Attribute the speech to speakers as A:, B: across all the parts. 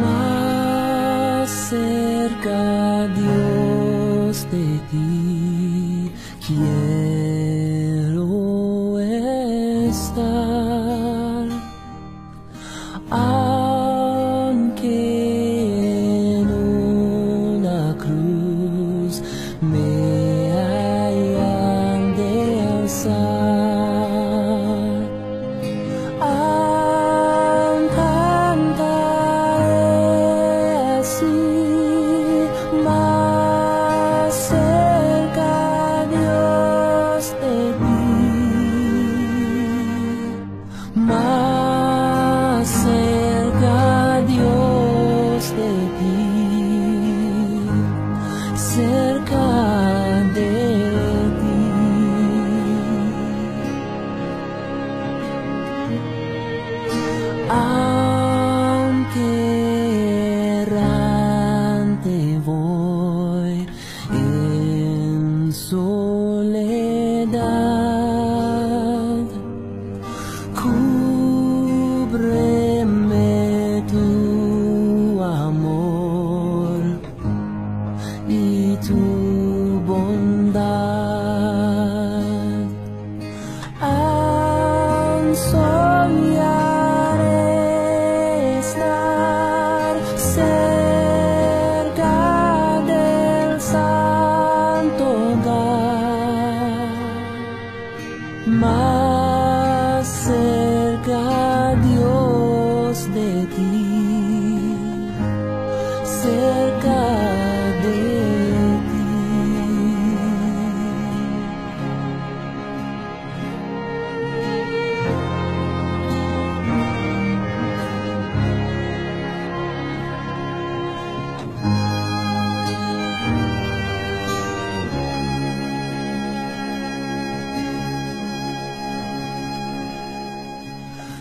A: más cerca Dios de ti quiero estar. Ah, more.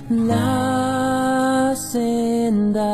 A: la senda.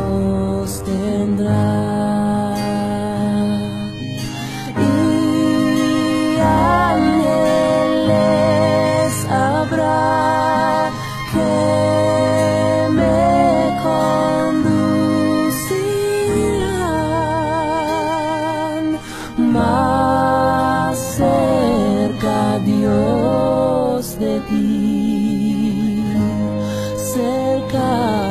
A: di cerca.